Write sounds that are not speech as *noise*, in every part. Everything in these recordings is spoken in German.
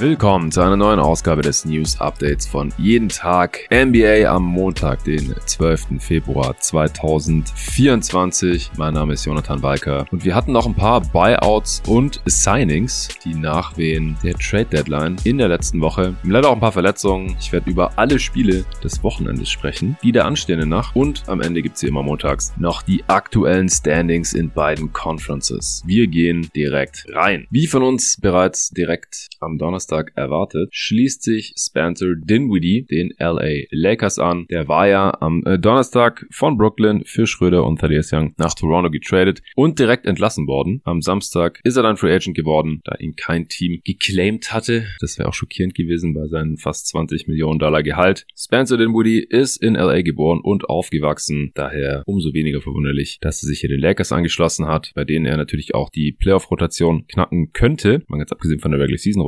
Willkommen zu einer neuen Ausgabe des News Updates von jeden Tag NBA am Montag, den 12. Februar 2024. Mein Name ist Jonathan Walker und wir hatten noch ein paar Buyouts und Signings, die nachwehen der Trade Deadline in der letzten Woche. Leider auch ein paar Verletzungen. Ich werde über alle Spiele des Wochenendes sprechen, die der anstehende Nacht und am Ende gibt es hier immer montags noch die aktuellen Standings in beiden Conferences. Wir gehen direkt rein. Wie von uns bereits direkt am Donnerstag Donnerstag erwartet, schließt sich Spencer Dinwiddie den LA Lakers an. Der war ja am äh, Donnerstag von Brooklyn für Schröder und Thaddeus Young nach Toronto getradet und direkt entlassen worden. Am Samstag ist er dann Free Agent geworden, da ihn kein Team geclaimed hatte. Das wäre auch schockierend gewesen bei seinem fast 20 Millionen Dollar Gehalt. Spencer Dinwiddie ist in LA geboren und aufgewachsen. Daher umso weniger verwunderlich, dass er sich hier den Lakers angeschlossen hat, bei denen er natürlich auch die Playoff-Rotation knacken könnte. Man ganz abgesehen von der Regular Season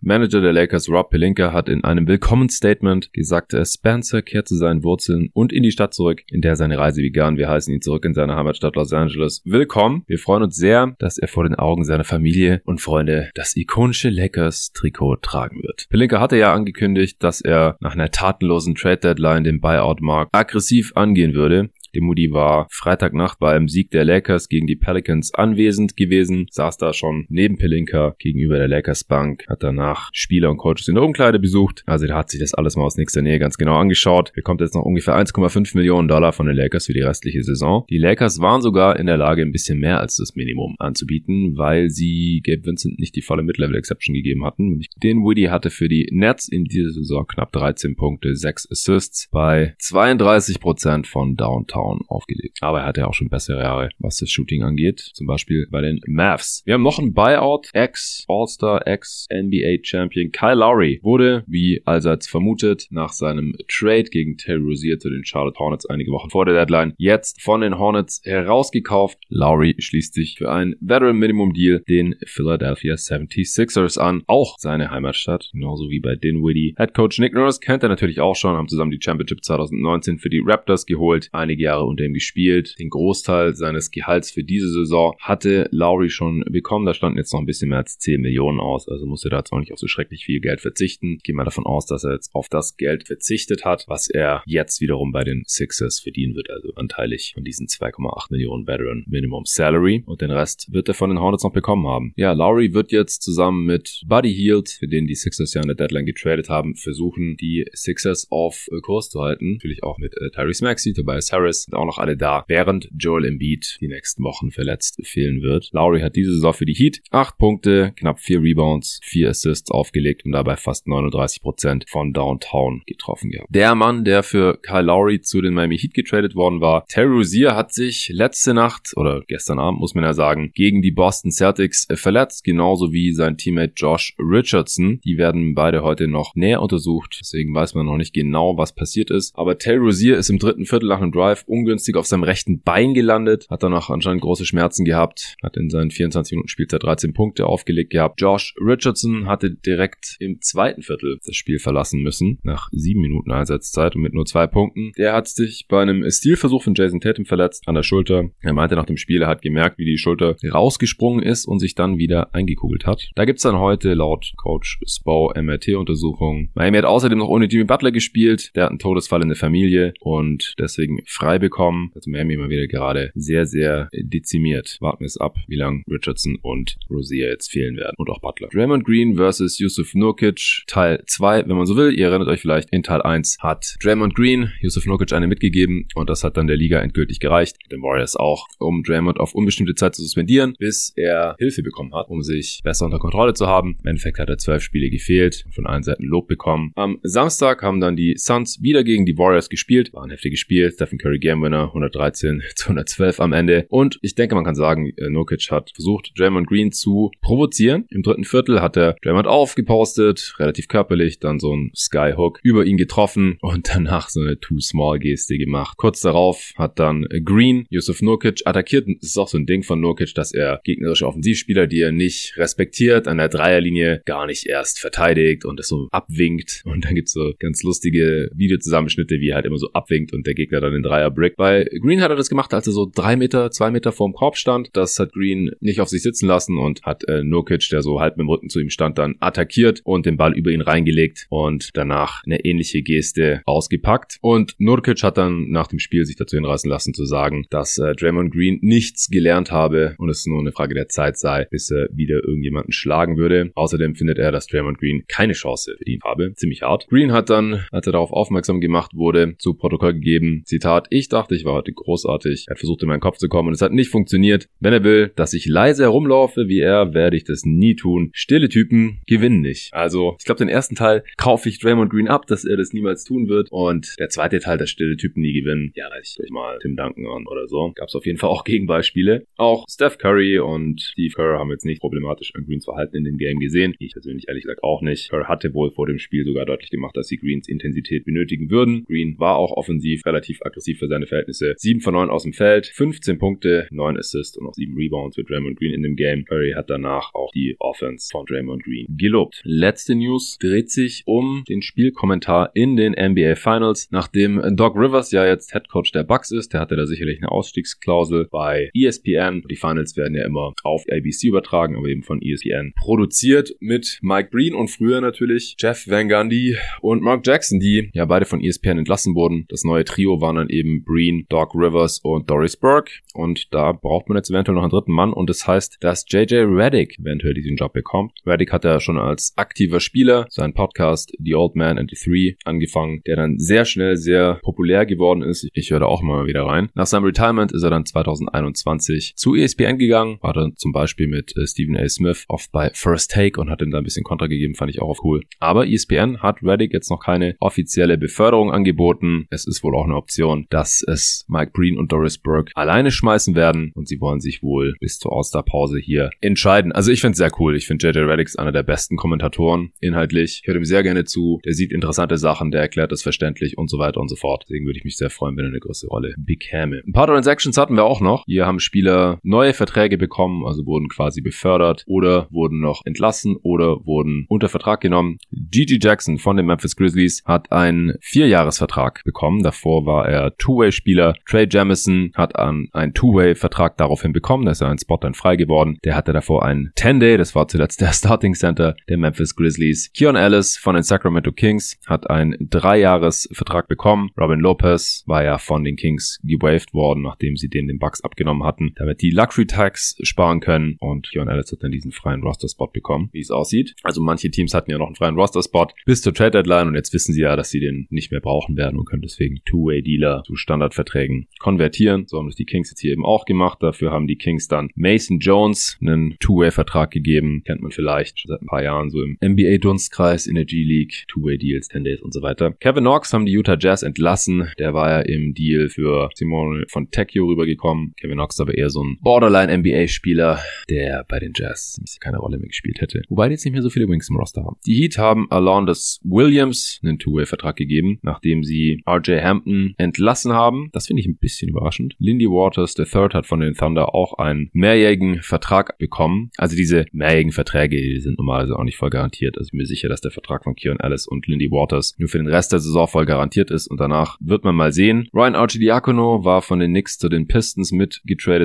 Manager der Lakers Rob Pelinka hat in einem Willkommensstatement gesagt, Spencer kehrt zu seinen Wurzeln und in die Stadt zurück, in der seine Reise begann. Wir heißen ihn zurück in seine Heimatstadt Los Angeles. Willkommen. Wir freuen uns sehr, dass er vor den Augen seiner Familie und Freunde das ikonische Lakers Trikot tragen wird. Pelinka hatte ja angekündigt, dass er nach einer tatenlosen Trade Deadline den Buyout-Markt aggressiv angehen würde. Demudi war Freitagnacht beim Sieg der Lakers gegen die Pelicans anwesend gewesen, saß da schon neben Pelinka gegenüber der Lakers Bank, hat danach Spieler und Coaches in der Umkleide besucht. Also der hat sich das alles mal aus nächster Nähe ganz genau angeschaut. Bekommt jetzt noch ungefähr 1,5 Millionen Dollar von den Lakers für die restliche Saison. Die Lakers waren sogar in der Lage, ein bisschen mehr als das Minimum anzubieten, weil sie Gabe Vincent nicht die volle Mid-Level Exception gegeben hatten. Den Woody hatte für die Nets in dieser Saison knapp 13 Punkte, 6 Assists bei 32% von Downtown Down aufgelegt. Aber er hatte auch schon bessere Jahre, was das Shooting angeht. Zum Beispiel bei den Mavs. Wir haben noch einen Buyout. Ex-All-Star, Ex-NBA-Champion Kyle Lowry wurde, wie allseits vermutet, nach seinem Trade gegen Terry Rozier zu den Charlotte Hornets einige Wochen vor der Deadline jetzt von den Hornets herausgekauft. Lowry schließt sich für einen Veteran Minimum Deal den Philadelphia 76ers an. Auch seine Heimatstadt, genauso wie bei Dinwiddie. Head Coach Nick Nurse kennt er natürlich auch schon, haben zusammen die Championship 2019 für die Raptors geholt. Einige Jahre Jahre unter ihm gespielt. Den Großteil seines Gehalts für diese Saison hatte Lowry schon bekommen. Da standen jetzt noch ein bisschen mehr als 10 Millionen aus. Also musste da jetzt nicht auf so schrecklich viel Geld verzichten. Ich gehe davon aus, dass er jetzt auf das Geld verzichtet hat, was er jetzt wiederum bei den Sixers verdienen wird. Also anteilig von diesen 2,8 Millionen Veteran Minimum Salary. Und den Rest wird er von den Hornets noch bekommen haben. Ja, Lowry wird jetzt zusammen mit Buddy Hield, für den die Sixers ja in der Deadline getradet haben, versuchen, die Sixers auf Kurs zu halten. Natürlich auch mit äh, Tyrese Maxey, Tobias Harris, sind auch noch alle da, während Joel Embiid die nächsten Wochen verletzt fehlen wird. Lowry hat diese Saison für die Heat 8 Punkte, knapp 4 Rebounds, 4 Assists aufgelegt und dabei fast 39% von Downtown getroffen gehabt. Der Mann, der für Kyle Lowry zu den Miami Heat getradet worden war, Terry Rozier hat sich letzte Nacht oder gestern Abend muss man ja sagen, gegen die Boston Celtics verletzt, genauso wie sein Teammate Josh Richardson. Die werden beide heute noch näher untersucht, deswegen weiß man noch nicht genau, was passiert ist. Aber Terry Rozier ist im dritten Viertel nach einem Drive ungünstig auf seinem rechten Bein gelandet, hat danach anscheinend große Schmerzen gehabt, hat in seinen 24 Minuten Spielzeit 13 Punkte aufgelegt gehabt. Josh Richardson hatte direkt im zweiten Viertel das Spiel verlassen müssen, nach sieben Minuten Einsatzzeit und mit nur zwei Punkten. Der hat sich bei einem Stilversuch von Jason Tatum verletzt an der Schulter. Er meinte nach dem Spiel, er hat gemerkt, wie die Schulter rausgesprungen ist und sich dann wieder eingekugelt hat. Da gibt's dann heute laut Coach Spo MRT-Untersuchungen. Miami hat außerdem noch ohne Jimmy Butler gespielt. Der hat einen Todesfall in der Familie und deswegen frei bekommen. Also Miami mal wieder gerade sehr, sehr dezimiert. Warten wir es ab, wie lange Richardson und Rosier jetzt fehlen werden. Und auch Butler. Draymond Green versus Yusuf Nurkic, Teil 2, wenn man so will. Ihr erinnert euch vielleicht, in Teil 1 hat Draymond Green Yusuf Nurkic eine mitgegeben und das hat dann der Liga endgültig gereicht. Den Warriors auch, um Draymond auf unbestimmte Zeit zu suspendieren, bis er Hilfe bekommen hat, um sich besser unter Kontrolle zu haben. Im Endeffekt hat er zwölf Spiele gefehlt, von allen Seiten Lob bekommen. Am Samstag haben dann die Suns wieder gegen die Warriors gespielt. War ein heftiges Spiel. Stephen Curry Game Winner 113 zu 112 am Ende. Und ich denke, man kann sagen, äh, Nurkic hat versucht, Draymond Green zu provozieren. Im dritten Viertel hat er Draymond aufgepostet, relativ körperlich, dann so ein Skyhook über ihn getroffen und *laughs* danach so eine Too-Small-Geste gemacht. Kurz darauf hat dann Green Yusuf Nurkic attackiert. Das ist auch so ein Ding von Nurkic, dass er gegnerische Offensivspieler, die er nicht respektiert, an der Dreierlinie gar nicht erst verteidigt und es so abwinkt. Und dann gibt's so ganz lustige Videozusammenschnitte, wie er halt immer so abwinkt und der Gegner dann den Dreier brick. Bei Green hat er das gemacht, als er so drei Meter, zwei Meter vorm Korb stand. Das hat Green nicht auf sich sitzen lassen und hat äh, Nurkic, der so halb mit dem Rücken zu ihm stand, dann attackiert und den Ball über ihn reingelegt und danach eine ähnliche Geste ausgepackt. Und Nurkic hat dann nach dem Spiel sich dazu hinreißen lassen zu sagen, dass äh, Draymond Green nichts gelernt habe und es nur eine Frage der Zeit sei, bis er wieder irgendjemanden schlagen würde. Außerdem findet er, dass Draymond Green keine Chance verdient habe. Ziemlich hart. Green hat dann, als er darauf aufmerksam gemacht wurde, zu Protokoll gegeben, Zitat, ich dachte, ich war heute großartig. Er hat versucht, in meinen Kopf zu kommen und es hat nicht funktioniert. Wenn er will, dass ich leise herumlaufe wie er, werde ich das nie tun. Stille Typen gewinnen nicht. Also, ich glaube, den ersten Teil kaufe ich Draymond Green ab, dass er das niemals tun wird. Und der zweite Teil, dass stille Typen nie gewinnen, ja, ich mal Tim Duncan an oder so. Gab es auf jeden Fall auch Gegenbeispiele. Auch Steph Curry und Steve Kerr haben jetzt nicht problematisch an Greens Verhalten in dem Game gesehen. Ich persönlich ehrlich gesagt auch nicht. Kerr hatte wohl vor dem Spiel sogar deutlich gemacht, dass sie Greens Intensität benötigen würden. Green war auch offensiv relativ aggressiv für seine Verhältnisse. 7 von 9 aus dem Feld, 15 Punkte, 9 Assists und auch 7 Rebounds für Draymond Green in dem Game. Curry hat danach auch die Offense von Draymond Green gelobt. Letzte News dreht sich um den Spielkommentar in den NBA Finals. Nachdem Doc Rivers ja jetzt Head Coach der Bucks ist, der hatte da sicherlich eine Ausstiegsklausel bei ESPN. Die Finals werden ja immer auf ABC übertragen, aber eben von ESPN produziert mit Mike Breen und früher natürlich Jeff Van Gundy und Mark Jackson, die ja beide von ESPN entlassen wurden. Das neue Trio waren dann eben Breen, Doc Rivers und Doris Burke und da braucht man jetzt eventuell noch einen dritten Mann und das heißt, dass JJ Reddick eventuell diesen Job bekommt. Reddick hat ja schon als aktiver Spieler seinen Podcast The Old Man and the Three angefangen, der dann sehr schnell sehr populär geworden ist. Ich höre da auch mal wieder rein. Nach seinem Retirement ist er dann 2021 zu ESPN gegangen, war dann zum Beispiel mit äh, Stephen A. Smith oft bei First Take und hat ihm da ein bisschen Kontra gegeben, fand ich auch cool. Aber ESPN hat Reddick jetzt noch keine offizielle Beförderung angeboten. Es ist wohl auch eine Option, dass es Mike Breen und Doris Burke alleine schmeißen werden und sie wollen sich wohl bis zur All-Star-Pause hier entscheiden. Also ich finde es sehr cool. Ich finde JJ Reddick einer der besten Kommentatoren inhaltlich. Ich höre ihm sehr gerne zu. Der sieht interessante Sachen, der erklärt das verständlich und so weiter und so fort. Deswegen würde ich mich sehr freuen, wenn er eine größere Rolle bekäme. Ein paar Transactions hatten wir auch noch. Hier haben Spieler neue Verträge bekommen, also wurden quasi befördert oder wurden noch entlassen oder wurden unter Vertrag genommen. Gigi Jackson von den Memphis Grizzlies hat einen Vierjahresvertrag bekommen. Davor war er Two-Way-Spieler. Trey Jamison hat an einen Two-Way-Vertrag daraufhin bekommen. Da ist er ein Spot dann frei geworden. Der hatte davor einen 10-Day. Das war zuletzt der *laughs* Starting Center der Memphis Grizzlies. Keon Ellis von den Sacramento Kings hat einen Dreijahresvertrag bekommen. Robin Lopez war ja von den Kings gewaved worden, nachdem sie den den Bucks abgenommen hatten, damit die Luxury Tax sparen können. Und Keon Ellis hat dann diesen freien Roster-Spot bekommen, wie es aussieht. Also manche Teams hatten ja noch einen freien Roster-Spot bis zur Trade-Deadline und jetzt wissen sie ja, dass sie den nicht mehr brauchen werden und können deswegen Two-Way-Dealer zu Standardverträgen konvertieren. So haben das die Kings jetzt hier eben auch gemacht. Dafür haben die Kings dann Mason Jones einen Two-Way-Vertrag gegeben. Kennt man vielleicht schon seit ein paar Jahren so im NBA-Dunstkreis, in der G-League, Two-Way-Deals, 10 Days und so weiter. Kevin Knox haben die Utah Jazz entlassen. Der war ja im Deal für Simone von Tecchio rübergekommen. Kevin Knox aber eher so ein Borderline-NBA-Spieler, der bei den Jazz keine Rolle mehr gespielt hätte. Wobei die jetzt nicht mehr so viele Wings im Roster haben. Die Heat haben Alondas Williams einen Two-Way-Vertrag gegeben, nachdem sie RJ Hampton entlassen haben. Das finde ich ein bisschen überraschend. Lindy Waters, Third, hat von den Thunder auch einen mehrjährigen Vertrag bekommen. Also diese mehrjährigen Verträge, die sind normalerweise auch nicht voll garantiert. Also ich bin mir sicher, dass der Vertrag von Keon Ellis und Lindy Waters nur für den Rest der Saison voll garantiert ist und danach wird man mal sehen. Ryan Archidiakono war von den Knicks zu den Pistons mit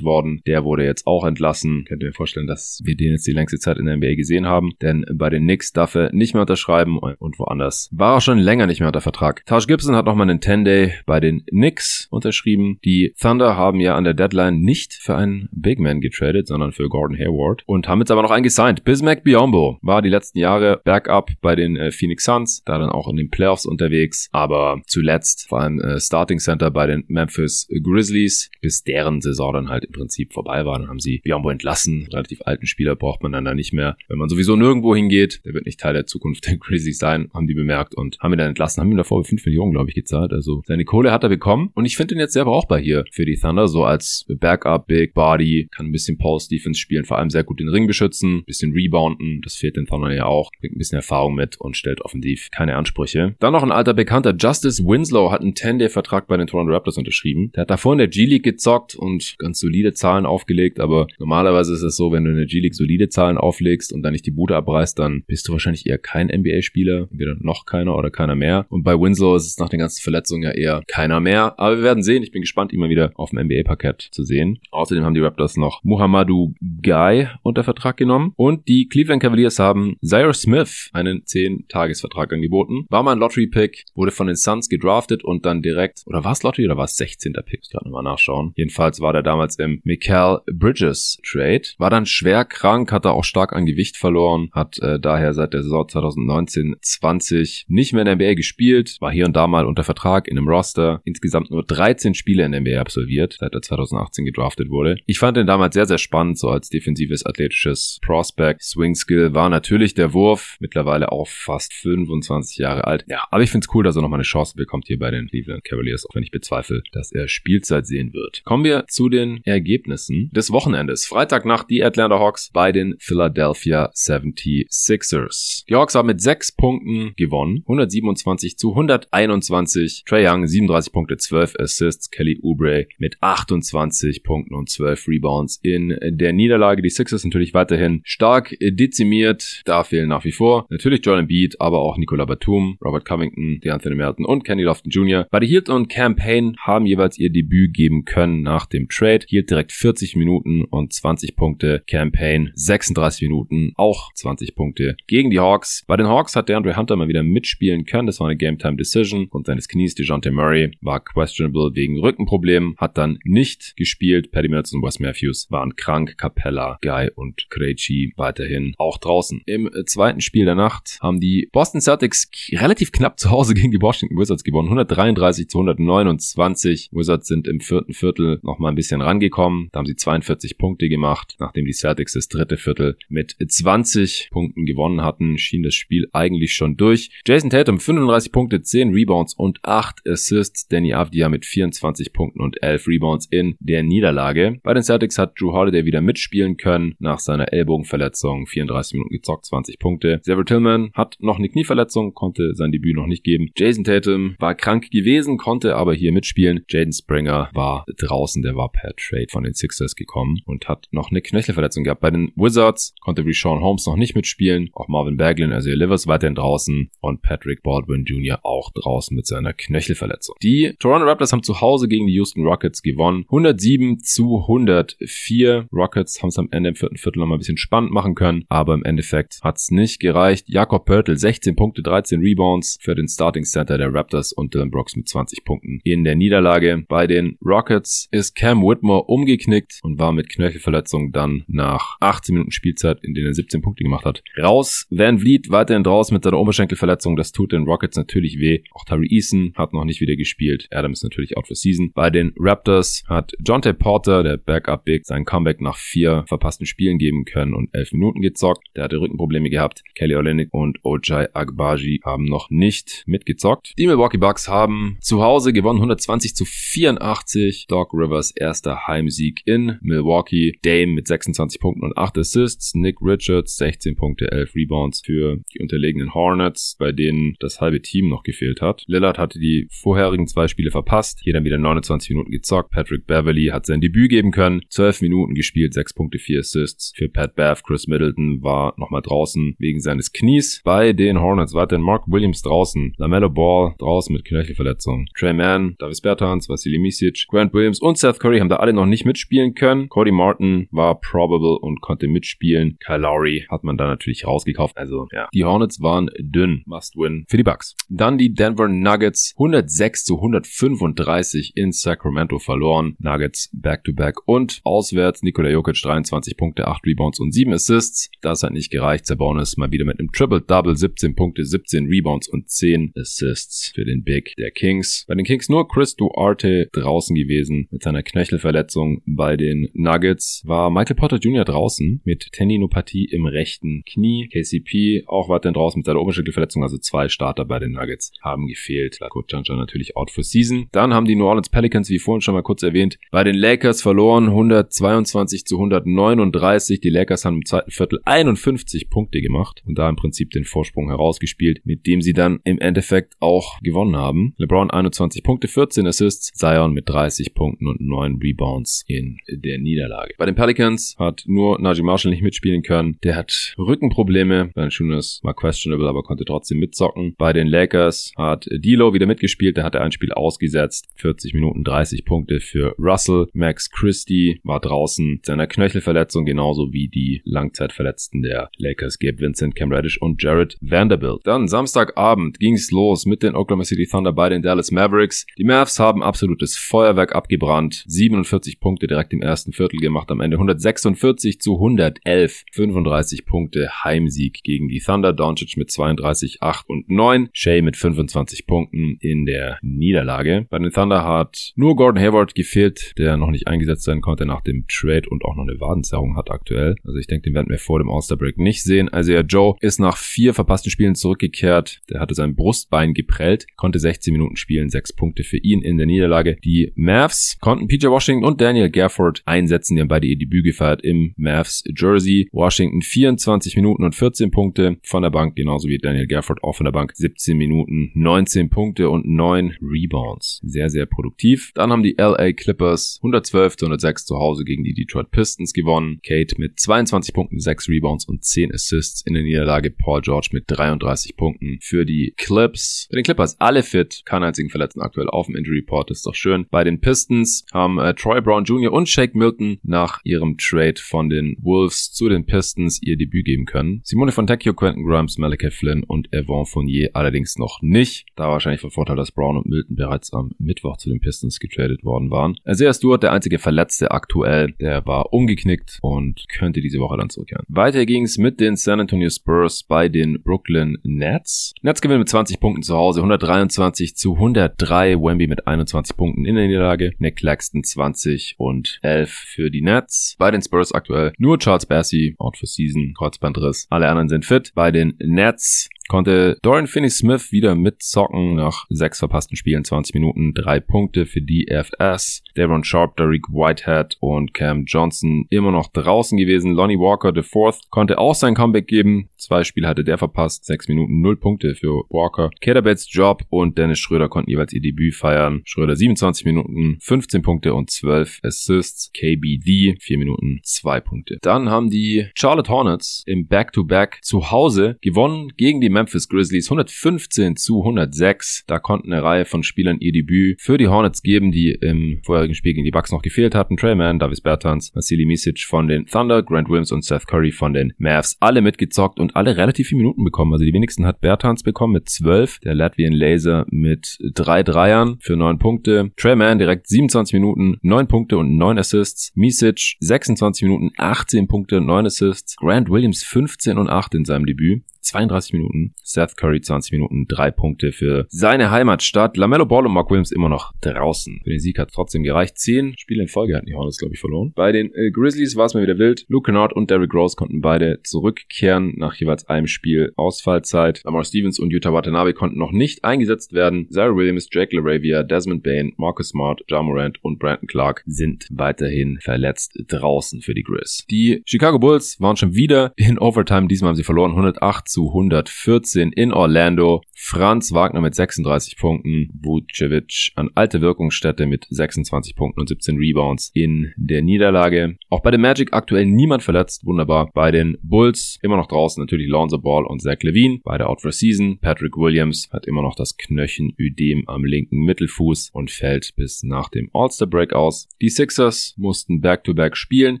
worden. Der wurde jetzt auch entlassen. Könnt ihr mir vorstellen, dass wir den jetzt die längste Zeit in der NBA gesehen haben, denn bei den Knicks darf er nicht mehr unterschreiben und woanders war er schon länger nicht mehr unter Vertrag. Taj Gibson hat nochmal einen 10-Day bei den Knicks Knicks unterschrieben. Die Thunder haben ja an der Deadline nicht für einen Big Man getradet, sondern für Gordon Hayward und haben jetzt aber noch einen gesigned. Bismack Biombo war die letzten Jahre Backup bei den äh, Phoenix Suns, da dann auch in den Playoffs unterwegs, aber zuletzt vor allem äh, Starting Center bei den Memphis Grizzlies, bis deren Saison dann halt im Prinzip vorbei war. Dann haben sie Biombo entlassen. Relativ alten Spieler braucht man dann da nicht mehr. Wenn man sowieso nirgendwo hingeht, der wird nicht Teil der Zukunft der Grizzlies sein, haben die bemerkt und haben ihn dann entlassen, haben ihm davor 5 Millionen, glaube ich, gezahlt. Also seine Kohle hat er bekommen und ich finde ihn jetzt sehr brauchbar hier für die Thunder, so als Backup, Big Body, kann ein bisschen Post-Defense spielen, vor allem sehr gut den Ring beschützen, bisschen rebounden, das fehlt den Thunder ja auch, bringt ein bisschen Erfahrung mit und stellt offensiv keine Ansprüche. Dann noch ein alter Bekannter, Justice Winslow hat einen 10-Day-Vertrag bei den Toronto Raptors unterschrieben. Der hat davor in der G-League gezockt und ganz solide Zahlen aufgelegt, aber normalerweise ist es so, wenn du in der G-League solide Zahlen auflegst und dann nicht die Bude abreißt, dann bist du wahrscheinlich eher kein NBA-Spieler, entweder noch keiner oder keiner mehr. Und bei Winslow ist es nach den ganzen Verletzungen ja eher keiner mehr. Aber wir werden sehen. Ich bin gespannt, ihn mal wieder auf dem NBA-Parkett zu sehen. Außerdem haben die Raptors noch Muhammadu Guy unter Vertrag genommen und die Cleveland Cavaliers haben Zaire Smith einen 10-Tages-Vertrag angeboten. War mal ein Lottery-Pick, wurde von den Suns gedraftet und dann direkt, oder war es Lottery oder war es 16. Pick? Ich gerade nochmal nachschauen. Jedenfalls war der damals im Mikael Bridges Trade. War dann schwer krank, hat er auch stark an Gewicht verloren, hat äh, daher seit der Saison 2019-20 nicht mehr in der NBA gespielt, war hier und da mal unter Vertrag in einem Roster. Insgesamt nur 13 Spiele in der NBA absolviert, seit er 2018 gedraftet wurde. Ich fand ihn damals sehr, sehr spannend, so als defensives, athletisches Prospect. Swing Skill war natürlich der Wurf, mittlerweile auch fast 25 Jahre alt. Ja, aber ich finde es cool, dass er nochmal eine Chance bekommt hier bei den Cleveland Cavaliers, auch wenn ich bezweifle, dass er Spielzeit sehen wird. Kommen wir zu den Ergebnissen des Wochenendes. Freitagnacht die Atlanta Hawks bei den Philadelphia 76ers. Die Hawks haben mit sechs Punkten gewonnen, 127 zu 121. Trey Young 37 Punkte, 12 Assists. Kelly Oubre mit 28 Punkten und 12 Rebounds in der Niederlage. Die Sixers natürlich weiterhin stark dezimiert. Da fehlen nach wie vor natürlich Jordan Beat, aber auch Nicola Batum, Robert Covington, DeAnthony Merton und Kenny Lofton Jr. Buddy Hield und Campaign haben jeweils ihr Debüt geben können nach dem Trade. Hield direkt 40 Minuten und 20 Punkte. Campaign 36 Minuten, auch 20 Punkte gegen die Hawks. Bei den Hawks hat DeAndre Hunter mal wieder mitspielen können. Das war eine Game Time Decision und seines Knies DeJounte Murray war questionable wegen Rückenproblemen, hat dann nicht gespielt. Paddy Mills und Wes Matthews waren krank. Capella, Guy und Krejci weiterhin auch draußen. Im zweiten Spiel der Nacht haben die Boston Celtics relativ knapp zu Hause *laughs* gegen die Washington Wizards gewonnen. 133 zu 129. Wizards sind im vierten Viertel noch mal ein bisschen rangekommen. Da haben sie 42 Punkte gemacht. Nachdem die Celtics das dritte Viertel mit 20 Punkten gewonnen hatten, schien das Spiel eigentlich schon durch. Jason Tatum 35 Punkte, 10 Rebounds und 8 Assists. Danny Avdia mit 24 Punkten und 11 Rebounds in der Niederlage. Bei den Celtics hat Drew Holiday wieder mitspielen können nach seiner Ellbogenverletzung. 34 Minuten gezockt, 20 Punkte. Xavier Tillman hat noch eine Knieverletzung, konnte sein Debüt noch nicht geben. Jason Tatum war krank gewesen, konnte aber hier mitspielen. Jaden Springer war draußen, der war per Trade von den Sixers gekommen und hat noch eine Knöchelverletzung gehabt. Bei den Wizards konnte Rashawn Holmes noch nicht mitspielen. Auch Marvin Bagley und Isaiah Livers weiterhin draußen und Patrick Baldwin Jr. auch draußen mit seiner Knöchelverletzung. Die Toronto Raptors haben zu Hause gegen die Houston Rockets gewonnen. 107 zu 104. Rockets haben es am Ende im vierten Viertel noch mal ein bisschen spannend machen können, aber im Endeffekt hat es nicht gereicht. Jakob Pörtl 16 Punkte, 13 Rebounds für den Starting Center der Raptors und Dylan Brooks mit 20 Punkten in der Niederlage. Bei den Rockets ist Cam Whitmore umgeknickt und war mit Knöchelverletzung dann nach 18 Minuten Spielzeit, in denen er 17 Punkte gemacht hat, raus. Van Vliet weiterhin draus mit seiner Oberschenkelverletzung. Das tut den Rockets natürlich weh. Auch Tari Eason hat noch nicht wieder gespielt. Adam ist natürlich out for season. Bei den Raptors hat Jonte Porter, der Backup Big, sein Comeback nach vier verpassten Spielen geben können und elf Minuten gezockt. Der hatte Rückenprobleme gehabt. Kelly Olynyk und Ojai Agbaji haben noch nicht mitgezockt. Die Milwaukee Bucks haben zu Hause gewonnen 120 zu 84. Doc Rivers erster Heimsieg in Milwaukee. Dame mit 26 Punkten und 8 Assists. Nick Richards 16 Punkte, 11 Rebounds für die unterlegenen Hornets, bei denen das halbe Team noch gefehlt hat. Lillard hatte die vorherigen zwei Spiele verpasst. Hier dann wieder 29 Minuten gezockt. Patrick Beverly hat sein Debüt geben können. 12 Minuten gespielt, 6 Punkte, 4 Assists. Für Pat Bath, Chris Middleton war nochmal draußen wegen seines Knies. Bei den Hornets weiterhin Mark Williams draußen. LaMelo Ball draußen mit Knöchelverletzung. Trey Mann, Davis Bertans, Vasily Misic, Grant Williams und Seth Curry haben da alle noch nicht mitspielen können. Cody Martin war probable und konnte mitspielen. Kyle Lowry hat man da natürlich rausgekauft. Also ja, die Hornets waren dünn. Must win für die Bucks. Dann die Denver Nuggets 106 zu 135 in Sacramento verloren. Nuggets back-to-back -back und auswärts Nikola Jokic 23 Punkte, 8 Rebounds und 7 Assists. Das hat nicht gereicht. Sabonis mal wieder mit einem Triple-Double, 17 Punkte, 17 Rebounds und 10 Assists für den Big der Kings. Bei den Kings nur Chris Duarte draußen gewesen mit seiner Knöchelverletzung. Bei den Nuggets war Michael Potter Jr. draußen mit Tendinopathie im rechten Knie. KCP auch weiterhin draußen mit seiner Oberschenkelverletzung, also zwei Starter bei den Nuggets haben gefehlt. Janjan natürlich out for season. Dann haben die New Orleans Pelicans, wie vorhin schon mal kurz erwähnt, bei den Lakers verloren 122 zu 139. Die Lakers haben im zweiten Viertel 51 Punkte gemacht und da im Prinzip den Vorsprung herausgespielt, mit dem sie dann im Endeffekt auch gewonnen haben. LeBron 21 Punkte, 14 Assists, Zion mit 30 Punkten und 9 Rebounds in der Niederlage. Bei den Pelicans hat nur Najee Marshall nicht mitspielen können. Der hat Rückenprobleme. Sein Schunes war questionable, aber konnte trotzdem mitzocken. Bei den Lakers hat D'Lo wieder mitgespielt. Der hatte ein Spiel ausgesetzt. 40 Minuten 30 Punkte für Russell. Max Christie war draußen mit seiner Knöchelverletzung, genauso wie die Langzeitverletzten der Lakers, Gabe Vincent, Cam Reddish und Jared Vanderbilt. Dann Samstagabend ging's los mit den Oklahoma City Thunder bei den Dallas Mavericks. Die Mavs haben absolutes Feuerwerk abgebrannt. 47 Punkte direkt im ersten Viertel gemacht. Am Ende 146 zu 111. 35 Punkte Heimsieg gegen die Thunder. Doncic mit 32, 8 und 9. Shea mit 25 Punkten in der Niederlage. Bei den Thunder hat nur Gordon Hayward gefehlt, der noch nicht eingesetzt sein konnte nach dem Trade und auch noch eine Wadenzerrung hat aktuell. Also ich denke, den werden wir vor dem All-Star Break nicht sehen. Also ja, Joe ist nach vier verpassten Spielen zurückgekehrt. Der hatte sein Brustbein geprellt, konnte 16 Minuten spielen, 6 Punkte für ihn in der Niederlage. Die Mavs konnten PJ Washington und Daniel Gafford einsetzen. Die haben beide ihr Debüt gefeiert im Mavs Jersey. Washington 24 Minuten und 14 Punkte von der Bank, genauso wie Daniel Gafford auch von der Bank. 17 Minuten, 19 Punkte und 9 Rebounds. Sehr, sehr produktiv. Dann haben die LA Clippers 112 zu 106 zu Hause gegen die Detroit Pistons gewonnen. Kate mit 22 Punkten, 6 Rebounds und 10 Assists in der Niederlage. Paul George mit 33 Punkten für die Clips. Bei den Clippers alle fit, keinen einzigen Verletzten aktuell auf dem Injury Report, ist doch schön. Bei den Pistons haben äh, Troy Brown Jr. und Shake Milton nach ihrem Trade von den Wolves zu den Pistons ihr Debüt geben können. Simone Fontecchio, Quentin Grimes, Malachi Flynn und Evan Fournier allerdings noch nicht. Da wahrscheinlich von Vorteil, dass Brown und Milton bereits am Mittwoch zu den Pistons getradet worden waren. Isaiah Stewart, der einzige Verletzte aktuell, der war umgeknickt und könnte diese Woche dann zurückkehren. Weiter ging es mit den San Antonio Spurs bei den Brooklyn Nets. Nets gewinnen mit 20 Punkten zu Hause, 123 zu 103. Wemby mit 21 Punkten in der Niederlage. Nick Claxton 20 und 11 für die Nets. Bei den Spurs aktuell nur Charles Bassey, out for Season, Kreuzbandriss. Alle anderen sind fit. Bei den Nets konnte Dorian Finney-Smith wieder mitzocken nach sechs verpassten Spielen, 20 Minuten, drei Punkte für die FS. Devon Sharp, Derek Whitehead und Cam Johnson immer noch draußen gewesen. Lonnie Walker, the Fourth, konnte auch sein Comeback geben. Zwei Spiele hatte der verpasst, sechs Minuten, null Punkte für Walker. Keterbets Job und Dennis Schröder konnten jeweils ihr Debüt feiern. Schröder 27 Minuten, 15 Punkte und 12 Assists. KBD, 4 Minuten, 2 Punkte. Dann haben die Charlotte Hornets im Back-to-Back -Back zu Hause gewonnen gegen die Memphis Grizzlies 115 zu 106. Da konnten eine Reihe von Spielern ihr Debüt für die Hornets geben, die im vorherigen Spiel gegen die Bucks noch gefehlt hatten. Trey Mann, Davis Bertans, Vasily Misic von den Thunder, Grant Williams und Seth Curry von den Mavs. Alle mitgezockt und alle relativ viele Minuten bekommen. Also die wenigsten hat Bertans bekommen mit 12, der Latvian Laser mit drei Dreiern für 9 Punkte. Trey Mann direkt 27 Minuten, 9 Punkte und 9 Assists. Misic 26 Minuten, 18 Punkte, 9 Assists. Grant Williams 15 und 8 in seinem Debüt. 32 Minuten. Seth Curry 20 Minuten, 3 Punkte für seine Heimatstadt. Lamello Ball und Mark Williams immer noch draußen. Für den Sieg hat trotzdem gereicht. 10 Spiele in Folge hatten die Hornets, glaube ich, verloren. Bei den äh, Grizzlies war es mal wieder wild. Luke Kennard und Derrick Rose konnten beide zurückkehren nach jeweils einem Spiel Ausfallzeit. Lamar Stevens und Utah Watanabe konnten noch nicht eingesetzt werden. Zara Williams, Jake LaRavia, Desmond Bain, Marcus Smart, Ja Morant und Brandon Clark sind weiterhin verletzt draußen für die Grizz. Die Chicago Bulls waren schon wieder in Overtime. Diesmal haben sie verloren. 108 zu 114 in Orlando. Franz Wagner mit 36 Punkten, Vucevic an alte Wirkungsstätte mit 26 Punkten und 17 Rebounds in der Niederlage. Auch bei den Magic aktuell niemand verletzt, wunderbar. Bei den Bulls immer noch draußen natürlich Lonzo Ball und Zach Levine, beide out for season. Patrick Williams hat immer noch das Knöchenödem am linken Mittelfuß und fällt bis nach dem All-Star Break aus. Die Sixers mussten Back-to-Back -back spielen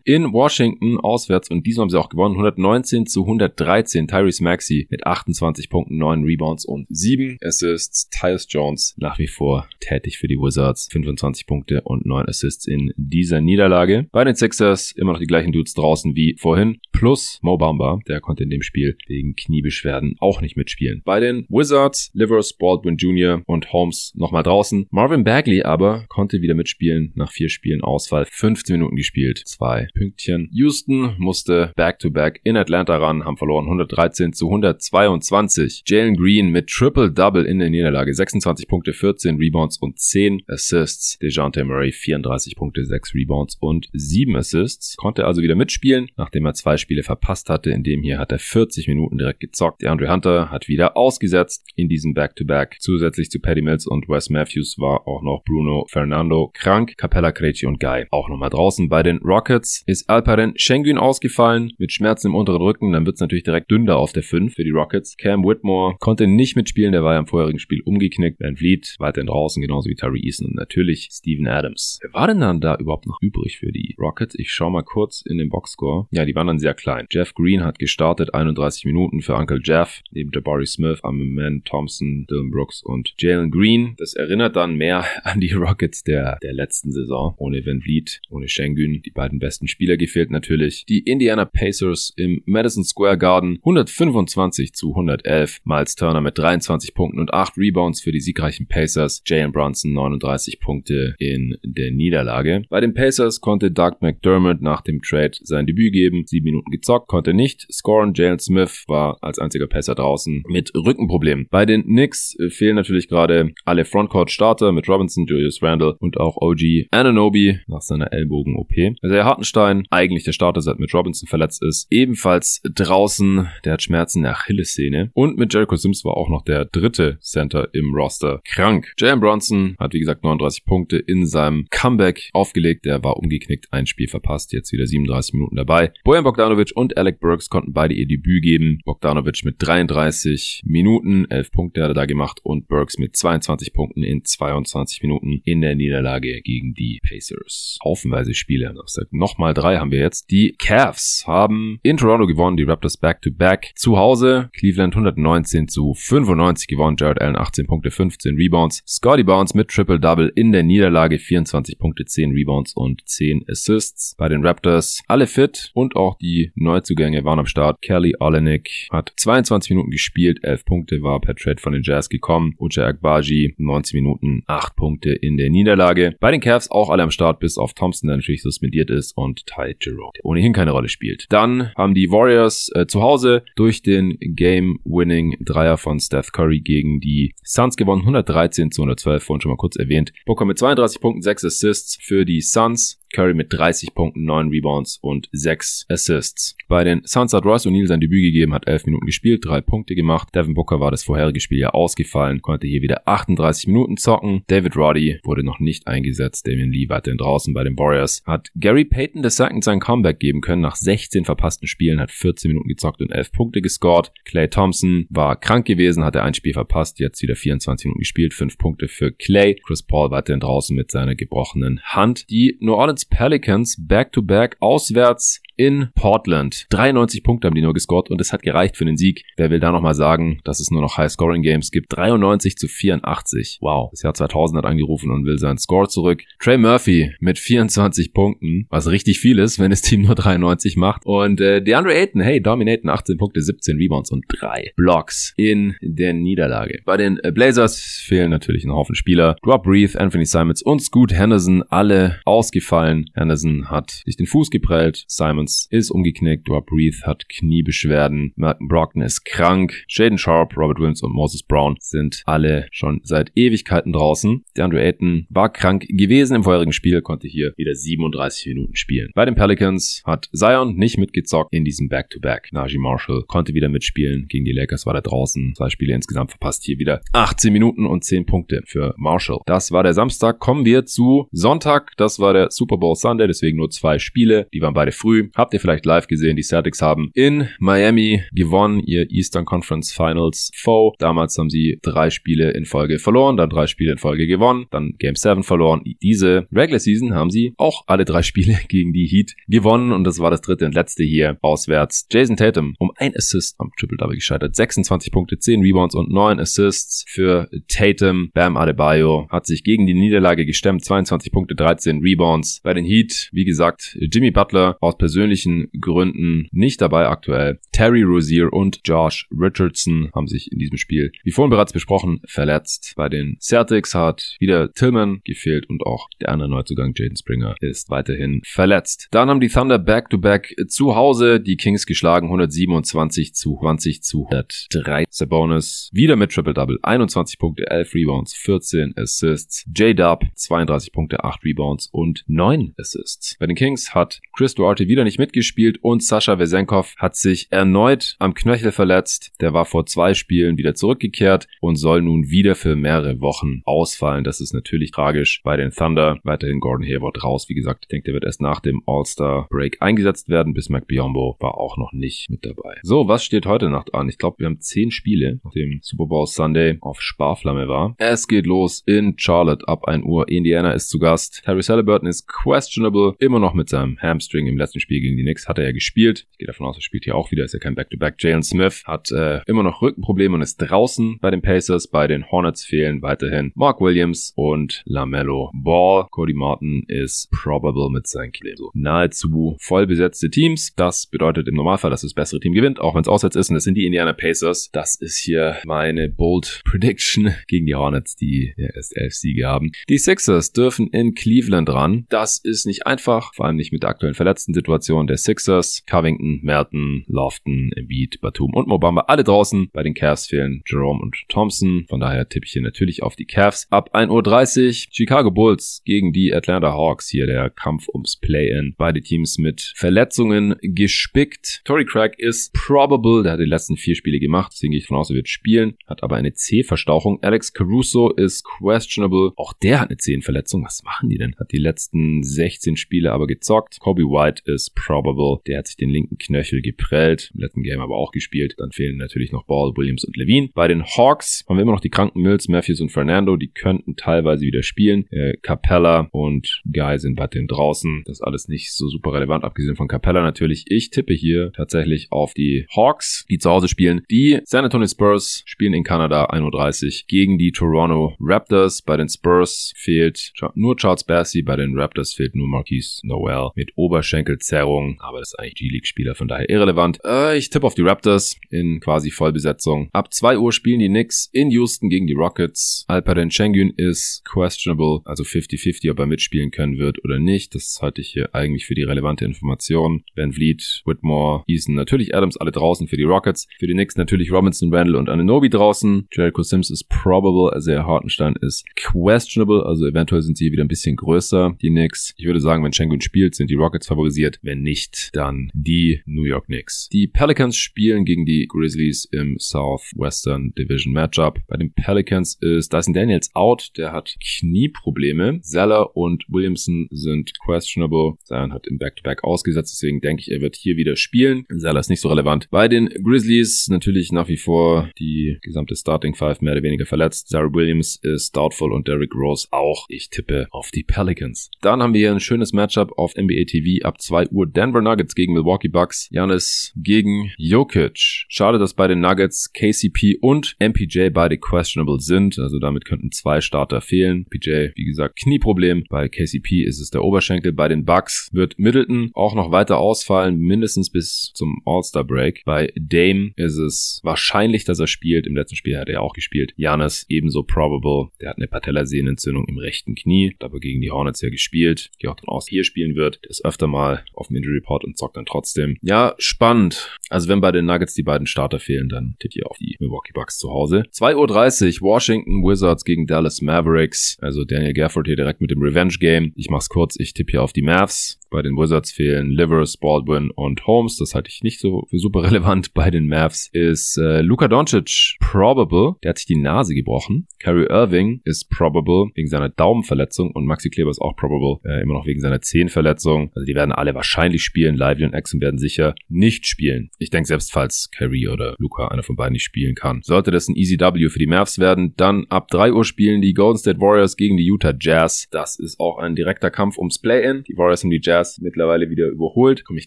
in Washington auswärts und diesmal haben sie auch gewonnen. 119 zu 113. Tyrese Maxey mit 28 Punkten, 9 Rebounds und 7 Assists. Tyus Jones nach wie vor tätig für die Wizards. 25 Punkte und 9 Assists in dieser Niederlage. Bei den Sixers immer noch die gleichen Dudes draußen wie vorhin. Plus Mo Bamba, der konnte in dem Spiel wegen Kniebeschwerden auch nicht mitspielen. Bei den Wizards, Livers, Baldwin Jr. und Holmes nochmal draußen. Marvin Bagley aber konnte wieder mitspielen nach vier Spielen Ausfall. 15 Minuten gespielt. Zwei Pünktchen. Houston musste back-to-back -back in Atlanta ran, haben verloren 113 zu 122. Jalen Green mit Triple-Double in der Niederlage. 26 Punkte, 14 Rebounds und 10 Assists. DeJounte Murray 34 Punkte, 6 Rebounds und 7 Assists. Konnte also wieder mitspielen, nachdem er zwei Spiele verpasst hatte. In dem hier hat er 40 Minuten direkt gezockt. DeAndre Hunter hat wieder ausgesetzt in diesem Back-to-Back. -Back. Zusätzlich zu Paddy Mills und Wes Matthews war auch noch Bruno Fernando krank. Capella, Krejci und Guy auch nochmal draußen. Bei den Rockets ist Alperen Schengen ausgefallen mit Schmerzen im unteren Rücken. Dann wird es natürlich direkt dünner auf der 5 für die Rockets. Cam Whitmore konnte nicht mitspielen. Der war ja im vorherigen Spiel umgeknickt. Van Vliet weiterhin draußen, genauso wie Tyree Eason und natürlich Steven Adams. Wer war denn dann da überhaupt noch übrig für die Rockets? Ich schau mal kurz in den Boxscore. Ja, die waren dann sehr klein. Jeff Green hat gestartet, 31 Minuten für Uncle Jeff, neben Jabari Smith, Amman Thompson, Dylan Brooks und Jalen Green. Das erinnert dann mehr *laughs* an die Rockets der, der letzten Saison. Ohne Van Vliet, ohne Schengen, die beiden besten Spieler gefehlt natürlich. Die Indiana Pacers im Madison Square Garden 125 zu 111. Miles Turner mit 23 Punkten und 8 Rebounds für die siegreichen Pacers. Jalen Brunson 39 Punkte in der Niederlage. Bei den Pacers konnte Doug McDermott nach dem Trade sein Debüt geben. Sieben Minuten gezockt, konnte nicht scoren. Jalen Smith war als einziger Pacer draußen mit Rückenproblemen. Bei den Knicks fehlen natürlich gerade alle Frontcourt-Starter mit Robinson, Julius Randle und auch OG Ananobi nach seiner Ellbogen-OP. Also der Hartenstein, eigentlich der Starter seit mit Robinson verletzt ist, ebenfalls draußen. Der hat Schmerzen der Achillessehne. Und mit Jericho Sims war auch noch der dritte Center im Roster krank. Jalen Bronson hat wie gesagt 39 Punkte in seinem Comeback aufgelegt. Der war umgeknickt, ein Spiel verpasst, jetzt wieder 37 Minuten dabei. Bojan Bogdanovic und Alec Burks konnten beide ihr Debüt geben. Bogdanovic mit 33 Minuten, 11 Punkte hat er da gemacht und Burks mit 22 Punkten in 22 Minuten in der Niederlage gegen die Pacers. Haufenweise Spiele. Nochmal drei haben wir jetzt. Die Cavs haben in Toronto gewonnen, die Raptors back-to-back. Zu Hause Cleveland 119 zu 95 gewonnen. Jared Allen 18 Punkte, 15 Rebounds. Scotty Barnes mit Triple-Double in der Niederlage 24 Punkte, 10 Rebounds und 10 Assists. Bei den Raptors alle fit und auch die Neuzugänge waren am Start. Kelly Olenek hat 22 Minuten gespielt, 11 Punkte war per Trade von den Jazz gekommen. Uche Agbaji 19 Minuten, 8 Punkte in der Niederlage. Bei den Cavs auch alle am Start, bis auf Thompson, der natürlich suspendiert ist und Ty Jerome, der ohnehin keine Rolle spielt. Dann haben die Warriors äh, zu Hause durch den Game-Winning-Dreier von Steph Curry gegen die Suns gewonnen. 113 zu 112, vorhin schon mal kurz erwähnt. Booker mit 32 Punkten, 6 Assists für die Suns. Curry mit 30 Punkten, 9 Rebounds und 6 Assists. Bei den Suns hat Royce O'Neal sein Debüt gegeben, hat 11 Minuten gespielt, 3 Punkte gemacht. Devin Booker war das vorherige Spiel ja ausgefallen, konnte hier wieder 38 Minuten zocken. David Roddy wurde noch nicht eingesetzt. Damian Lee weiterhin draußen bei den Warriors. Hat Gary Payton II sein Comeback geben können nach 16 verpassten Spielen, hat 14 Minuten gezockt und 11 Punkte gescored. Clay Thompson war krank gewesen, hatte ein Spiel verpasst, jetzt wieder 24 Minuten gespielt, 5 Punkte für Clay. Chris Paul weiterhin draußen mit seiner gebrochenen Hand. Die New Orleans Pelicans back-to-back -back auswärts in Portland. 93 Punkte haben die nur gescored und es hat gereicht für den Sieg. Wer will da nochmal sagen, dass es nur noch High-Scoring-Games gibt? 93 zu 84. Wow. Das Jahr 2000 hat angerufen und will seinen Score zurück. Trey Murphy mit 24 Punkten, was richtig viel ist, wenn das Team nur 93 macht. Und äh, DeAndre Ayton, hey, dominaten 18 Punkte, 17 Rebounds und 3 Blocks in der Niederlage. Bei den äh, Blazers fehlen natürlich ein Haufen Spieler. Drop Breathe, Anthony Simons und Scoot Henderson, alle ausgefallen. Henderson hat sich den Fuß geprellt. Simons ist umgeknickt, Rob Breathe hat Kniebeschwerden, Malcolm Brockton ist krank, Shaden Sharp, Robert Williams und Moses Brown sind alle schon seit Ewigkeiten draußen. Der Ayton war krank gewesen im vorherigen Spiel, konnte hier wieder 37 Minuten spielen. Bei den Pelicans hat Zion nicht mitgezockt in diesem Back-to-Back. -Back. Najee Marshall konnte wieder mitspielen. Gegen die Lakers war er draußen. Zwei Spiele insgesamt verpasst. Hier wieder 18 Minuten und 10 Punkte für Marshall. Das war der Samstag. Kommen wir zu Sonntag. Das war der Super Bowl Sunday, deswegen nur zwei Spiele. Die waren beide früh. Habt ihr vielleicht live gesehen, die Celtics haben in Miami gewonnen, ihr Eastern Conference Finals Foe. Damals haben sie drei Spiele in Folge verloren, dann drei Spiele in Folge gewonnen, dann Game 7 verloren. Diese Regular Season haben sie auch alle drei *laughs* Spiele gegen die Heat gewonnen und das war das dritte und letzte hier auswärts. Jason Tatum um ein Assist am Triple-Double gescheitert. 26 Punkte, 10 Rebounds und 9 Assists für Tatum. Bam Adebayo hat sich gegen die Niederlage gestemmt. 22 Punkte, 13 Rebounds. Bei den Heat, wie gesagt, Jimmy Butler aus persönlichen Gründen nicht dabei aktuell. Terry Rozier und Josh Richardson haben sich in diesem Spiel, wie vorhin bereits besprochen, verletzt. Bei den Celtics hat wieder Tillman gefehlt und auch der andere Neuzugang Jaden Springer ist weiterhin verletzt. Dann haben die Thunder back-to-back -back zu Hause die Kings geschlagen, 127 zu 20 zu 103. Sabonis wieder mit Triple-Double, 21 Punkte, 11 Rebounds, 14 Assists. J-Dub, 32 Punkte, 8 Rebounds und 9 Assists. Bei den Kings hat Chris Duarte wieder nicht mitgespielt und Sascha Vesenkov hat sich erneut am Knöchel verletzt. Der war vor zwei Spielen wieder zurückgekehrt und soll nun wieder für mehrere Wochen ausfallen. Das ist natürlich tragisch bei den Thunder. Weiterhin Gordon Hayward raus. Wie gesagt, ich denke, der wird erst nach dem All-Star Break eingesetzt werden. Bismarck Biombo war auch noch nicht mit dabei. So, was steht heute Nacht an? Ich glaube, wir haben zehn Spiele, nachdem Super Bowl Sunday auf Sparflamme war. Es geht los in Charlotte ab 1 Uhr. Indiana ist zu Gast. Terry Halliburton ist questionable. Immer noch mit seinem Hamstring im letzten Spiel gegen die Knicks hat er ja gespielt. Ich gehe davon aus, er spielt hier auch wieder. Ist ja kein Back-to-Back. -Back. Jalen Smith hat äh, immer noch Rückenprobleme und ist draußen bei den Pacers. Bei den Hornets fehlen weiterhin Mark Williams und LaMelo Ball. Cody Martin ist probable mit seinen Claim. So nahezu voll besetzte Teams. Das bedeutet im Normalfall, dass das bessere Team gewinnt, auch wenn es auswärts ist. Und das sind die Indiana Pacers. Das ist hier meine Bold *laughs* Prediction gegen die Hornets, die ja erst elf Siege haben. Die Sixers dürfen in Cleveland ran. Das ist nicht einfach, vor allem nicht mit der aktuellen verletzten Situation der Sixers. Covington, Merton, Lofton, Embiid, Batum und Mobamba alle draußen. Bei den Cavs fehlen Jerome und Thompson. Von daher tippe ich hier natürlich auf die Cavs. Ab 1.30 Uhr Chicago Bulls gegen die Atlanta Hawks. Hier der Kampf ums Play-In. Beide Teams mit Verletzungen gespickt. Tory Craig ist probable. Der hat die letzten vier Spiele gemacht. Deswegen gehe ich von aus, er wird spielen. Hat aber eine C-Verstauchung. Alex Caruso ist questionable. Auch der hat eine Zehenverletzung. Was machen die denn? Hat die letzten 16 Spiele aber gezockt. Kobe White ist probable. Der hat sich den linken Knöchel geprellt. Im letzten Game aber auch gespielt. Dann fehlen natürlich noch Ball, Williams und Levine. Bei den Hawks haben wir immer noch die kranken Mills, Matthews und Fernando. Die könnten teilweise wieder spielen. Äh, Capella und Guy sind weiterhin draußen. Das ist alles nicht so super relevant, abgesehen von Capella natürlich. Ich tippe hier tatsächlich auf die Hawks, die zu Hause spielen. Die San Antonio Spurs spielen in Kanada 1.30 Uhr gegen die Toronto Raptors. Bei den Spurs fehlt nur Charles Bassey, bei den Raptors fehlt nur Marquise Noel mit Oberschenkelzerrung, aber das ist eigentlich G-League-Spieler, von daher irrelevant. Äh, ich tippe auf die Raptors in quasi Vollbesetzung. Ab 2 Uhr spielen die Knicks in Houston gegen die Rockets. Alperen Schengen ist questionable, also 50-50, ob er mitspielen können wird oder nicht. Das halte ich hier eigentlich für die relevante Information. Van Vliet, Whitmore, Eason, natürlich Adams alle draußen für die Rockets. Für die Knicks natürlich Robinson, Randall und Ananobi draußen. Jericho Sims ist probable, also Hartenstein ist questionable, also eventuell sind sie wieder ein bisschen größer, die Knicks. Ich würde sagen, wenn Schengen spielt, sind die Rockets favorisiert. Wenn nicht, dann die New York Knicks. Die Pelicans spielen gegen die Grizzlies im Southwestern Division Matchup. Bei den Pelicans ist Dyson Daniels out, der hat Knieprobleme. Zeller und Williamson sind questionable. Zion hat im Back-to-Back -Back ausgesetzt, deswegen denke ich, er wird hier wieder spielen. Zeller ist nicht so relevant. Bei den Grizzlies natürlich nach wie vor die gesamte Starting Five mehr oder weniger verletzt. Sarah Williams ist doubtful und Derrick Rose auch. Ich tippe auf die Pelicans. Dann haben wir hier ein schönes Matchup auf NBA TV ab 2 Uhr Denver Nuggets gegen Milwaukee Bucks. Janis gegen Jokic. Schade, dass bei den Nuggets KCP und MPJ beide questionable sind. Also damit könnten zwei Starter fehlen. PJ, wie gesagt, Knieproblem. Bei KCP ist es der Oberschenkel. Bei den Bucks wird Middleton auch noch weiter ausfallen, mindestens bis zum All-Star Break. Bei Dame ist es wahrscheinlich, dass er spielt. Im letzten Spiel hat er auch gespielt. Janis ebenso probable. Der hat eine Patellasehnenentzündung im rechten Knie. Dabei gegen die Hornets ja gespielt. Ich gehe auch davon aus, hier spielen wird. Der ist öfter mal auf dem Injury Report und zockt dann trotzdem. Ja, spannend. Also wenn bei den Nuggets die beiden Starter fehlen, dann tippt ihr auf die Milwaukee Bucks zu Hause. 2.30 Uhr Washington Wizards gegen Dallas Mavericks. Also Daniel Gafford hier direkt mit dem Revenge Game. Ich mach's kurz, ich tippe hier auf die Mavs. Bei den Wizards fehlen Livers, Baldwin und Holmes. Das halte ich nicht so für super relevant. Bei den Mavs ist äh, Luka Doncic probable. Der hat sich die Nase gebrochen. Kyrie Irving ist probable wegen seiner Daumenverletzung und Maxi Kleber ist auch probable äh, immer noch wegen seiner Zehenverletzung. Also die werden alle wahrscheinlich spielen. Lively und Exum werden sicher nicht spielen. Ich denke selbst, falls Kyrie oder Luca einer von beiden nicht spielen kann. Sollte das ein Easy W für die Mavs werden, dann ab 3 Uhr spielen die Golden State Warriors gegen die Utah Jazz. Das ist auch ein direkter Kampf ums Play-In. Die Warriors haben die Jazz mittlerweile wieder überholt. Komme ich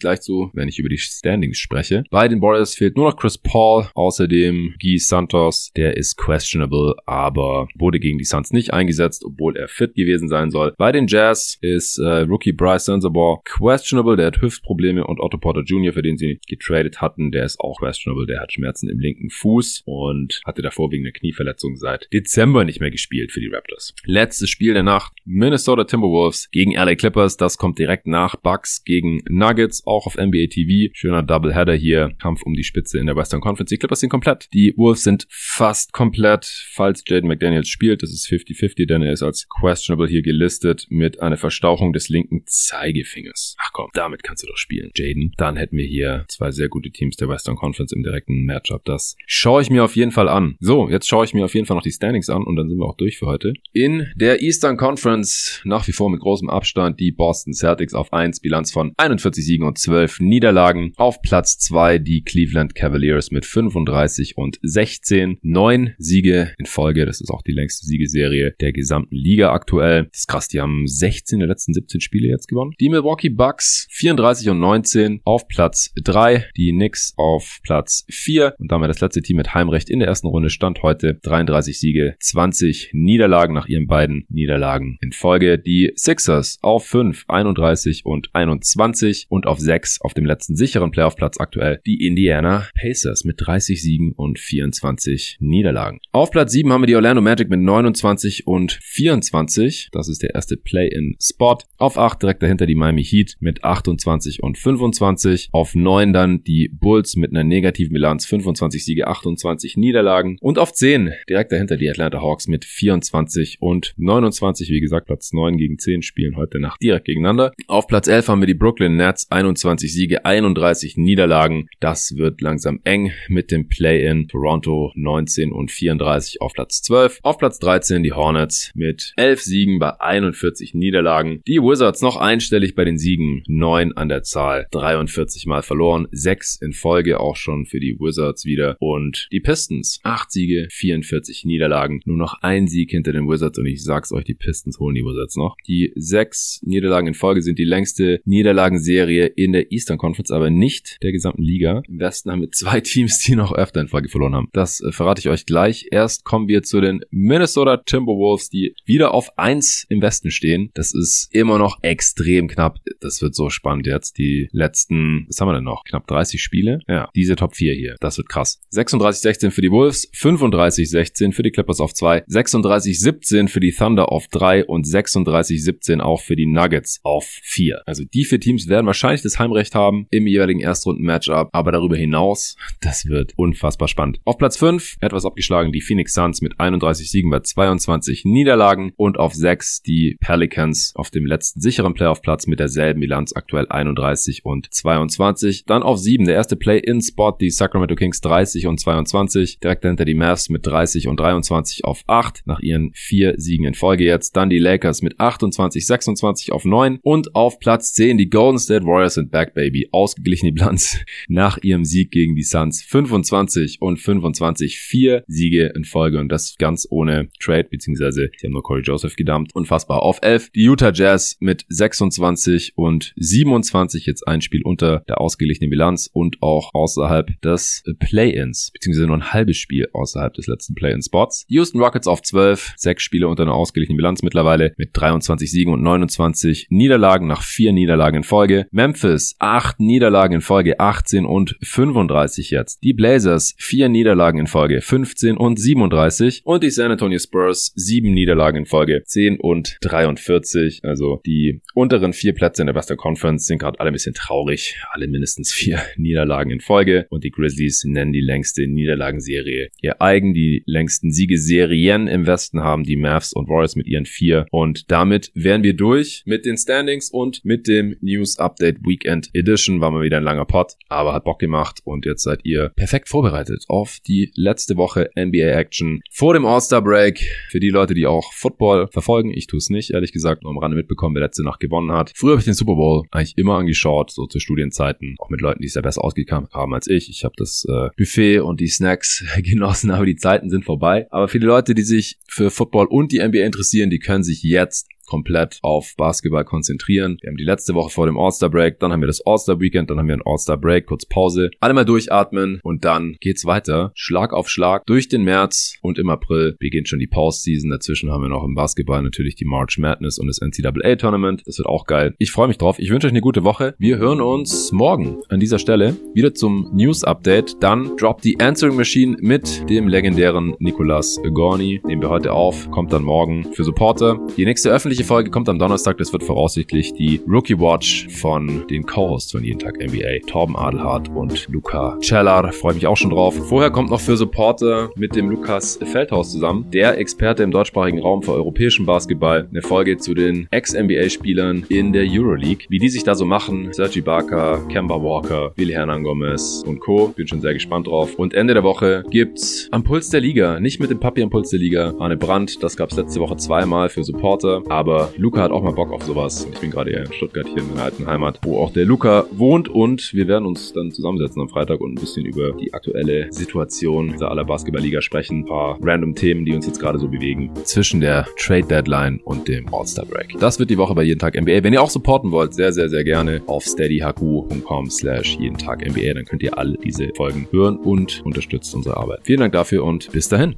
gleich zu, wenn ich über die Standings spreche. Bei den Warriors fehlt nur noch Chris Paul. Außerdem Guy Santos. Der ist questionable, aber wurde gegen die Suns nicht eingesetzt, obwohl er fit gewesen sein soll. Bei den Jazz ist äh, Rookie Bryce Sensabaugh questionable. Der hat Hüftprobleme und Otto Porter Jr., für den sie getradet hatten, der ist auch questionable. Der hat Schmerzen im linken Fuß und hatte davor wegen einer Knieverletzung seit Dezember nicht mehr gespielt für die Raptors. Letztes Spiel der Nacht. Minnesota Timberwolves gegen LA Clippers. Das kommt direkt nach Bucks gegen Nuggets, auch auf NBA TV. Schöner Doubleheader hier. Kampf um die Spitze in der Western Conference. Die Clippers sind komplett. Die Wolves sind fast komplett, falls Jaden McDaniels spielt. Das ist 50-50, denn er ist als questionable hier gelistet mit einer Verstauchung des linken Zeigefingers. Ach komm, damit kannst du doch spielen, Jaden. Dann hätten wir hier zwei sehr gute Teams der Western Conference im direkten Matchup. Das schaue ich mir auf jeden Fall an. So, jetzt schaue ich mir auf jeden Fall noch die Standings an und dann sind wir auch durch für heute. In der Eastern Conference nach wie vor mit großem Abstand die Boston Celtics auf 1, Bilanz von 41 Siegen und 12 Niederlagen. Auf Platz 2 die Cleveland Cavaliers mit 35 und 16. Neun Siege in Folge. Das ist auch die längste Siegeserie der gesamten Liga aktuell. Das ist krass, die haben 16 der letzten 17 Spiele jetzt gewonnen. Die Milwaukee Bucks 34 und 19 auf Platz 3. Die Knicks auf Platz 4 und damit das letzte Team mit Heimrecht in der ersten Runde stand heute 33 Siege, 20 Niederlagen nach ihren beiden Niederlagen in Folge. Die Sixers auf 5, 31 und 21 und auf 6 auf dem letzten sicheren Playoff-Platz aktuell die Indiana Pacers mit 30 Siegen und 24 Niederlagen. Auf Platz 7 haben wir die Orlando Magic mit 29 und 24. Das ist der erste Play-in-Spot. Auf 8 direkt dahinter die Miami Heat mit 28 und 25. Auf 9 dann die Bulls mit einer negativen Bilanz 25 Siege, 28 Niederlagen. Und auf 10 direkt dahinter die Atlanta Hawks mit 24 und 29. Wie gesagt, Platz 9 gegen 10 spielen heute Nacht direkt gegeneinander. Auf Platz 11 haben wir die Brooklyn Nets, 21 Siege, 31 Niederlagen. Das wird langsam eng mit dem Play-In. Toronto 19 und 34 auf Platz 12. Auf Platz 13 die Hornets mit 11 Siegen bei 41 Niederlagen. Die Wizards noch einstellig bei den Siegen, 9 an der Zahl, 43 mal verloren, 6 in Folge auch schon für die Wizards wieder. Und die Pistons, 8 Siege, 44 Niederlagen, nur noch ein Sieg hinter den Wizards und ich sag's euch, die Pistons holen die Wizards noch. Die 6 Niederlagen in Folge sind die längste Niederlagenserie in der Eastern Conference, aber nicht der gesamten Liga. Im Westen haben wir zwei *laughs* Teams, die noch öfter in Folge verloren haben. Das äh, verrate ich euch gleich. Erst kommen wir zu den Minnesota Timberwolves, die wieder auf 1 im Westen stehen. Das ist immer noch extrem knapp. Das wird so spannend jetzt. Die letzten, was haben wir denn noch? Knapp 30 Spiele. Ja, diese Top 4 hier. Das wird krass. 36-16 für die Wolves, 35-16 für die Clippers auf 2, 36-17 für die Thunder auf 3 und 36-17 auch für die Nuggets auf 4. Also die vier Teams werden wahrscheinlich das Heimrecht haben im jeweiligen Erstrunden-Matchup, aber darüber hinaus, das wird unfassbar spannend. Auf Platz 5 etwas abgeschlagen die Phoenix Suns mit 31 Siegen bei 22 Niederlagen und auf 6 die Pelicans auf dem letzten sicheren Playoff-Platz mit derselben Bilanz aktuell 31 und 22. Dann auf 7 der erste Play-In-Spot die Sacramento Kings 30 und 22. Direkt dahinter die Mavs mit 30 und 23 auf 8 nach ihren vier Siegen in Folge jetzt. Dann die Lakers mit 28, 26 auf 9 und auf Platz 10 die Golden State Warriors sind back, baby. Ausgeglichene Bilanz *laughs* nach ihrem Sieg gegen die Suns. 25 und 25, vier Siege in Folge und das ganz ohne Trade, beziehungsweise sie haben nur Corey Joseph gedumpt. Unfassbar. Auf 11 die Utah Jazz mit 26 und 27 jetzt ein Spiel unter der ausgeglichenen Bilanz und auch außerhalb des Play-Ins, beziehungsweise nur ein halbes Spiel außerhalb des letzten Play-In-Spots. Die Houston Rockets auf 12, sechs Spiele unter einer ausgeglichenen Bilanz mittlerweile mit 23 Siegen und 29 Niederlagen nach vier Niederlagen in Folge. Memphis, acht Niederlagen in Folge, 18 und 35 jetzt. Die Blazers, vier Niederlagen in Folge, 15 und 37. Und die San Antonio Spurs, sieben Niederlagen in Folge, 10 und 43. Also Die unteren vier Plätze in der Western Conference sind gerade alle ein bisschen traurig. Alle mindestens vier *laughs* Niederlagen in Folge. Und die Grizzlies nennen die längste Niederlagenserie ihr eigen. Die längsten Siegeserien im Westen haben die Mavs und Warriors mit ihren vier. Und damit wären wir durch mit den Standings und mit dem News Update Weekend Edition. War mal wieder ein langer Pot, aber hat Bock gemacht. Und jetzt seid ihr perfekt vorbereitet auf die letzte Woche NBA Action vor dem All-Star Break. Für die Leute, die auch Football verfolgen. Ich tue es nicht, ehrlich gesagt, nur am Rande mitbekommen, wer letzte Nacht gewonnen hat. Früher habe ich den Super Bowl eigentlich immer angeschaut, so zu Studienzeiten, auch mit Leuten, die es ja besser ausgekommen haben als ich. Ich habe das äh, Buffet und die Snacks *laughs* genossen, aber die Zeiten sind vorbei. Aber viele Leute, die sich für Football und die NBA interessieren, die können sich jetzt komplett auf Basketball konzentrieren. Wir haben die letzte Woche vor dem All-Star Break, dann haben wir das All-Star Weekend, dann haben wir ein All-Star Break, kurz Pause, alle mal durchatmen und dann geht's weiter. Schlag auf Schlag durch den März und im April beginnt schon die Postseason. Dazwischen haben wir noch im Basketball natürlich die March Madness und das NCAA Tournament. Das wird auch geil. Ich freue mich drauf. Ich wünsche euch eine gute Woche. Wir hören uns morgen an dieser Stelle wieder zum News Update. Dann droppt die Answering Machine mit dem legendären Nicolas Gorni. Nehmen wir heute auf, kommt dann morgen für Supporter. Die nächste öffentliche wöchentliche Folge kommt am Donnerstag. Das wird voraussichtlich die Rookie Watch von den Co-Hosts von Jeden Tag NBA, Torben Adelhardt und Luca Cellar. Freue mich auch schon drauf. Vorher kommt noch für Supporter mit dem Lukas Feldhaus zusammen, der Experte im deutschsprachigen Raum für europäischen Basketball, eine Folge zu den Ex-NBA-Spielern in der Euroleague. Wie die sich da so machen, Sergi Barker, Kemba Walker, Willi Hernan Gomez und Co. Bin schon sehr gespannt drauf. Und Ende der Woche gibt's am Puls der Liga, nicht mit dem Papi am Puls der Liga, Arne Brandt. Das gab's letzte Woche zweimal für Supporter, aber aber Luca hat auch mal Bock auf sowas. Ich bin gerade eher in Stuttgart hier in meiner alten Heimat, wo auch der Luca wohnt und wir werden uns dann zusammensetzen am Freitag und ein bisschen über die aktuelle Situation dieser aller Basketballliga sprechen. Ein paar random Themen, die uns jetzt gerade so bewegen zwischen der Trade Deadline und dem All-Star Break. Das wird die Woche bei jeden Tag NBA. Wenn ihr auch supporten wollt, sehr, sehr, sehr gerne auf steadyhq.com slash jeden Tag NBA. Dann könnt ihr alle diese Folgen hören und unterstützt unsere Arbeit. Vielen Dank dafür und bis dahin.